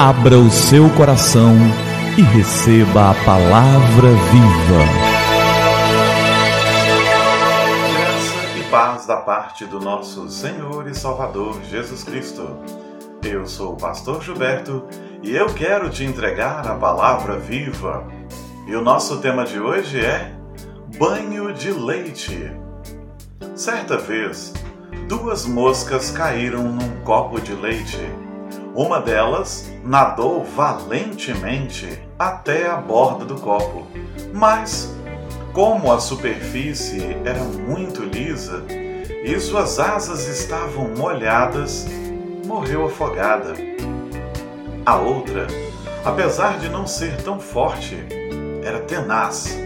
Abra o seu coração e receba a palavra viva. Graça e paz da parte do nosso Senhor e Salvador Jesus Cristo. Eu sou o pastor Gilberto e eu quero te entregar a palavra viva. E o nosso tema de hoje é banho de leite. Certa vez, duas moscas caíram num copo de leite. Uma delas nadou valentemente até a borda do copo, mas, como a superfície era muito lisa e suas asas estavam molhadas, morreu afogada. A outra, apesar de não ser tão forte, era tenaz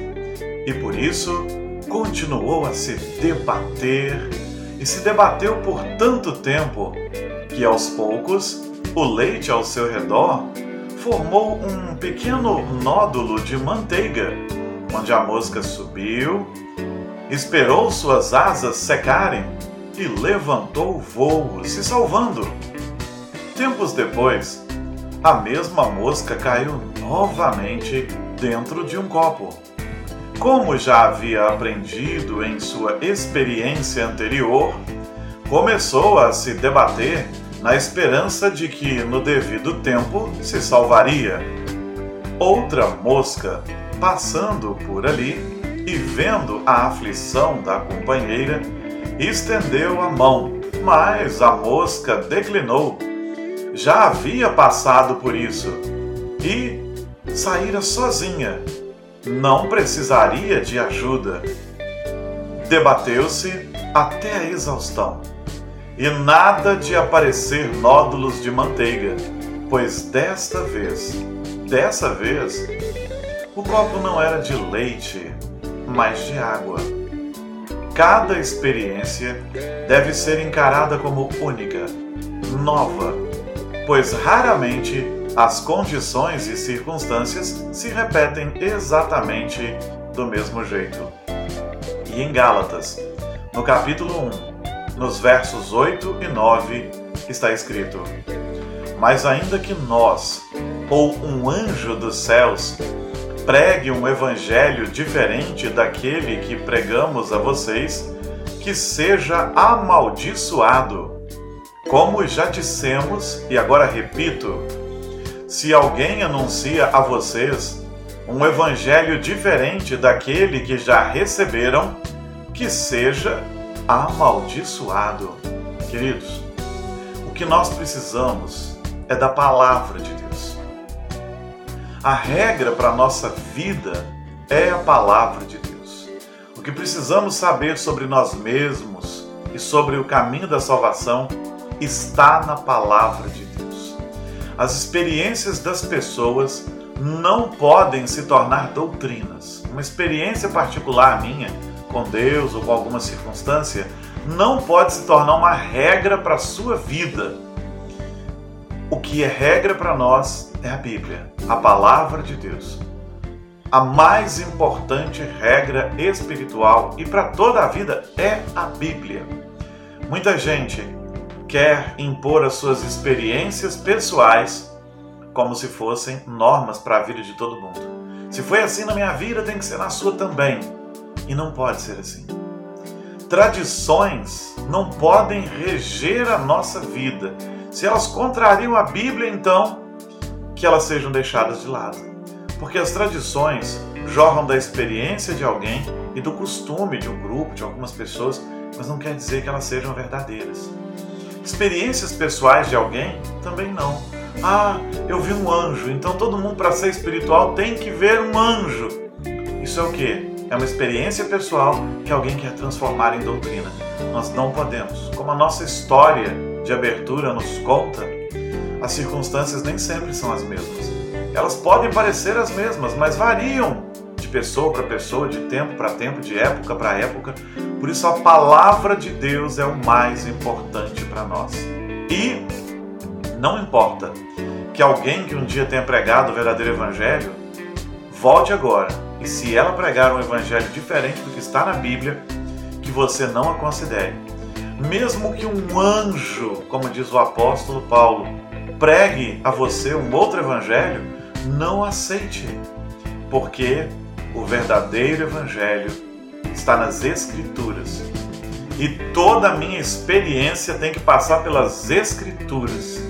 e por isso continuou a se debater e se debateu por tanto tempo que aos poucos o leite ao seu redor formou um pequeno nódulo de manteiga, onde a mosca subiu, esperou suas asas secarem e levantou o voo, se salvando. Tempos depois, a mesma mosca caiu novamente dentro de um copo. Como já havia aprendido em sua experiência anterior, começou a se debater na esperança de que no devido tempo se salvaria. Outra mosca, passando por ali e vendo a aflição da companheira, estendeu a mão, mas a mosca declinou. Já havia passado por isso e saíra sozinha. Não precisaria de ajuda. Debateu-se até a exaustão e nada de aparecer nódulos de manteiga, pois desta vez, dessa vez, o copo não era de leite, mas de água. Cada experiência deve ser encarada como única, nova, pois raramente as condições e circunstâncias se repetem exatamente do mesmo jeito. E em Gálatas, no capítulo 1, nos versos 8 e 9, está escrito: Mas ainda que nós, ou um anjo dos céus, pregue um evangelho diferente daquele que pregamos a vocês, que seja amaldiçoado. Como já dissemos, e agora repito, se alguém anuncia a vocês um evangelho diferente daquele que já receberam, que seja amaldiçoado. Queridos, o que nós precisamos é da palavra de Deus. A regra para a nossa vida é a palavra de Deus. O que precisamos saber sobre nós mesmos e sobre o caminho da salvação está na palavra de Deus. As experiências das pessoas não podem se tornar doutrinas. Uma experiência particular minha com Deus ou com alguma circunstância não pode se tornar uma regra para a sua vida. O que é regra para nós é a Bíblia, a palavra de Deus. A mais importante regra espiritual e para toda a vida é a Bíblia. Muita gente quer impor as suas experiências pessoais como se fossem normas para a vida de todo mundo. Se foi assim na minha vida, tem que ser na sua também. E não pode ser assim. Tradições não podem reger a nossa vida. Se elas contrariam a Bíblia, então, que elas sejam deixadas de lado. Porque as tradições jorram da experiência de alguém e do costume de um grupo, de algumas pessoas, mas não quer dizer que elas sejam verdadeiras. Experiências pessoais de alguém também não. Ah, eu vi um anjo, então todo mundo para ser espiritual tem que ver um anjo. Isso é o quê? É uma experiência pessoal que alguém quer transformar em doutrina. Nós não podemos. Como a nossa história de abertura nos conta, as circunstâncias nem sempre são as mesmas. Elas podem parecer as mesmas, mas variam de pessoa para pessoa, de tempo para tempo, de época para época. Por isso, a palavra de Deus é o mais importante para nós. E não importa que alguém que um dia tenha pregado o verdadeiro evangelho volte agora e se ela pregar um evangelho diferente do que está na Bíblia, que você não a considere. Mesmo que um anjo, como diz o apóstolo Paulo, pregue a você um outro evangelho, não aceite, porque o verdadeiro evangelho está nas Escrituras. E toda a minha experiência tem que passar pelas Escrituras.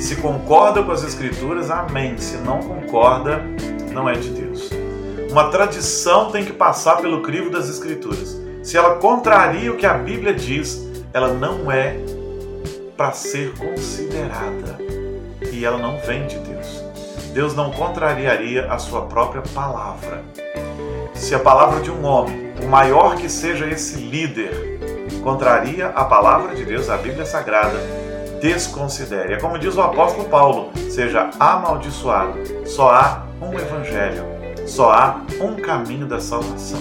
Se concorda com as Escrituras, amém. Se não concorda, não é de Deus. Uma tradição tem que passar pelo crivo das Escrituras. Se ela contraria o que a Bíblia diz, ela não é para ser considerada. E ela não vem de Deus. Deus não contrariaria a sua própria palavra. Se a palavra de um homem, por maior que seja esse líder, contraria a palavra de Deus, a Bíblia Sagrada, desconsidere. É como diz o apóstolo Paulo: seja amaldiçoado. Só há um evangelho, só há um caminho da salvação.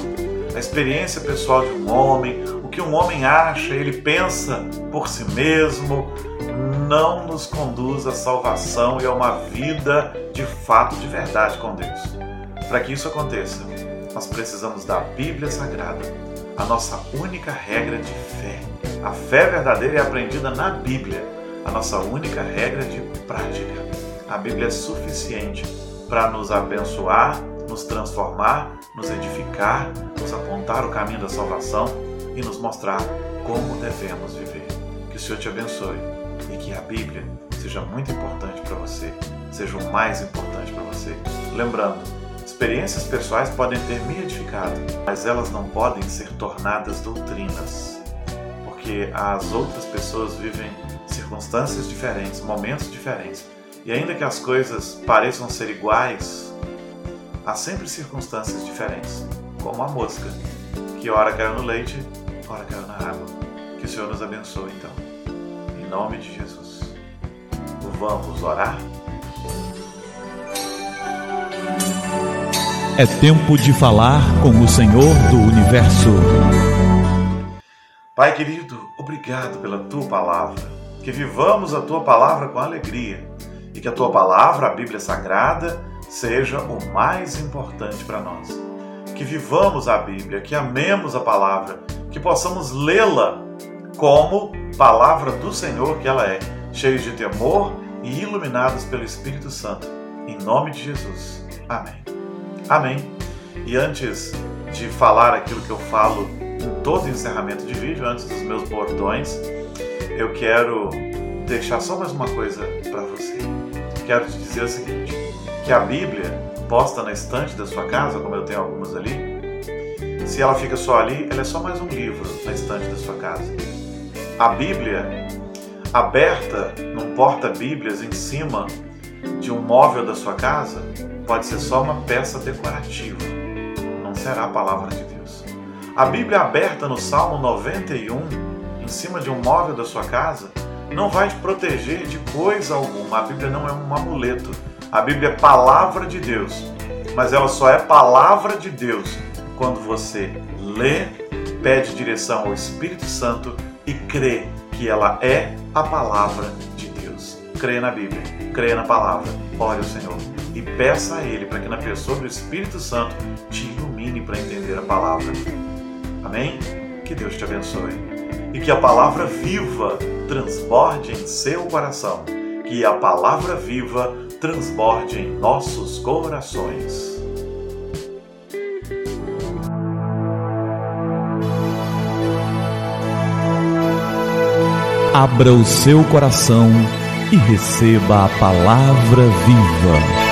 A experiência pessoal de um homem, o que um homem acha, ele pensa por si mesmo, não nos conduz à salvação e a uma vida de fato, de verdade com Deus. Para que isso aconteça, nós precisamos da Bíblia Sagrada, a nossa única regra de fé. A fé verdadeira é aprendida na Bíblia, a nossa única regra de prática. A Bíblia é suficiente para nos abençoar, nos transformar, nos edificar, nos apontar o caminho da salvação e nos mostrar como devemos viver. Que o Senhor te abençoe e que a Bíblia seja muito importante para você, seja o mais importante para você. Lembrando, Experiências pessoais podem ter me edificado, mas elas não podem ser tornadas doutrinas, porque as outras pessoas vivem circunstâncias diferentes, momentos diferentes. E ainda que as coisas pareçam ser iguais, há sempre circunstâncias diferentes, como a mosca, que ora caiu no leite, ora caiu na água. Que o Senhor nos abençoe então. Em nome de Jesus. Vamos orar? É tempo de falar com o Senhor do Universo. Pai querido, obrigado pela tua palavra. Que vivamos a tua palavra com alegria e que a tua palavra, a Bíblia Sagrada, seja o mais importante para nós. Que vivamos a Bíblia, que amemos a palavra, que possamos lê-la como palavra do Senhor que ela é, cheios de temor e iluminados pelo Espírito Santo. Em nome de Jesus. Amém. Amém. E antes de falar aquilo que eu falo em todo encerramento de vídeo, antes dos meus bordões, eu quero deixar só mais uma coisa para você. Quero te dizer o seguinte: que a Bíblia posta na estante da sua casa, como eu tenho algumas ali, se ela fica só ali, ela é só mais um livro na estante da sua casa. A Bíblia aberta num porta-bíblias em cima de um móvel da sua casa pode ser só uma peça decorativa, não será a palavra de Deus. A Bíblia aberta no Salmo 91, em cima de um móvel da sua casa, não vai te proteger de coisa alguma. A Bíblia não é um amuleto. A Bíblia é palavra de Deus, mas ela só é palavra de Deus quando você lê, pede direção ao Espírito Santo e crê que ela é a palavra de Deus. Crê na Bíblia, crê na palavra, ore ao Senhor e peça a Ele para que na pessoa do Espírito Santo te ilumine para entender a palavra. Amém? Que Deus te abençoe. E que a palavra viva transborde em seu coração. Que a palavra viva transborde em nossos corações. Abra o seu coração e receba a palavra viva.